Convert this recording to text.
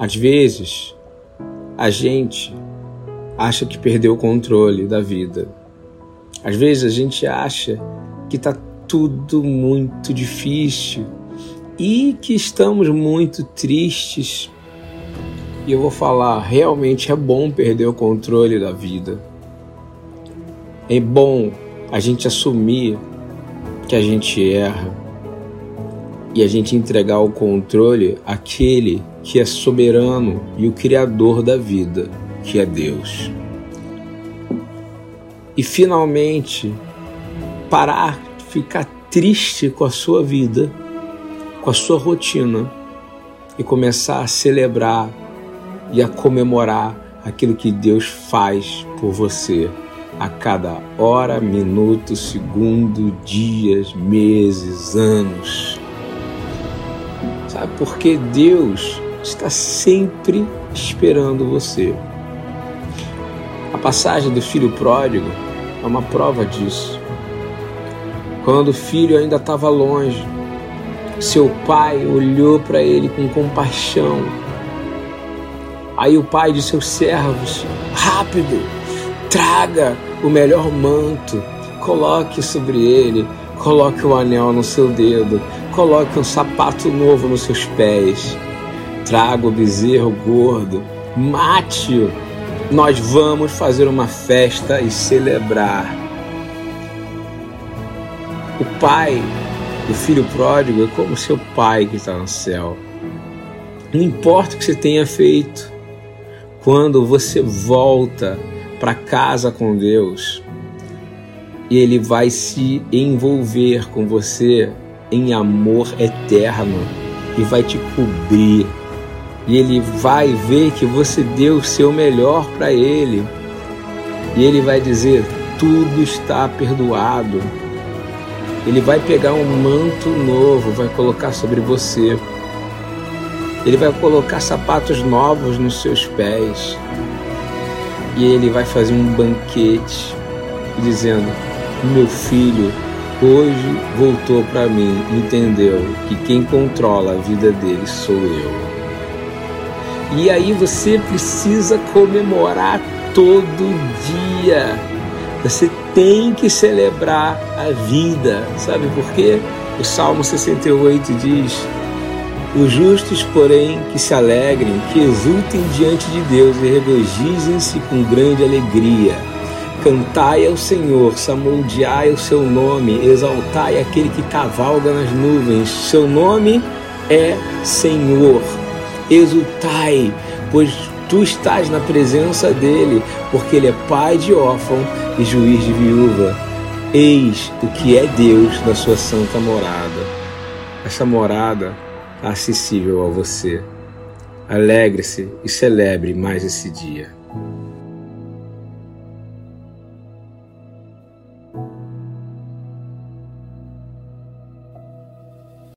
Às vezes, a gente acha que perdeu o controle da vida. Às vezes a gente acha que está tudo muito difícil e que estamos muito tristes. E eu vou falar, realmente é bom perder o controle da vida. É bom a gente assumir que a gente erra e a gente entregar o controle àquele que é soberano e o criador da vida, que é Deus. E finalmente parar de ficar triste com a sua vida, com a sua rotina e começar a celebrar e a comemorar aquilo que Deus faz por você a cada hora, minuto, segundo, dias, meses, anos. Sabe? Porque Deus está sempre esperando você. A passagem do filho pródigo é uma prova disso. Quando o filho ainda estava longe, seu pai olhou para ele com compaixão. Aí o pai de seus servos, rápido, traga o melhor manto, coloque sobre ele, coloque o anel no seu dedo, coloque um sapato novo nos seus pés, traga o bezerro gordo, mate-o. Nós vamos fazer uma festa e celebrar. O pai do filho pródigo é como seu pai que está no céu. Não importa o que você tenha feito, quando você volta para casa com Deus, ele vai se envolver com você em amor eterno e vai te cobrir. E ele vai ver que você deu o seu melhor para ele. E ele vai dizer: tudo está perdoado. Ele vai pegar um manto novo, vai colocar sobre você. Ele vai colocar sapatos novos nos seus pés. E ele vai fazer um banquete dizendo: Meu filho, hoje voltou para mim, entendeu que quem controla a vida dele sou eu. E aí você precisa comemorar todo dia. Você tem que celebrar a vida. Sabe por quê? O Salmo 68 diz: Os justos, porém, que se alegrem, que exultem diante de Deus e regozijem-se com grande alegria Cantai ao Senhor, samudiai o seu nome, exaltai aquele que cavalga nas nuvens. Seu nome é Senhor exultai, pois tu estás na presença dele, porque ele é pai de órfão e juiz de viúva. Eis o que é Deus na sua santa morada. Essa morada é acessível a você. Alegre-se e celebre mais esse dia.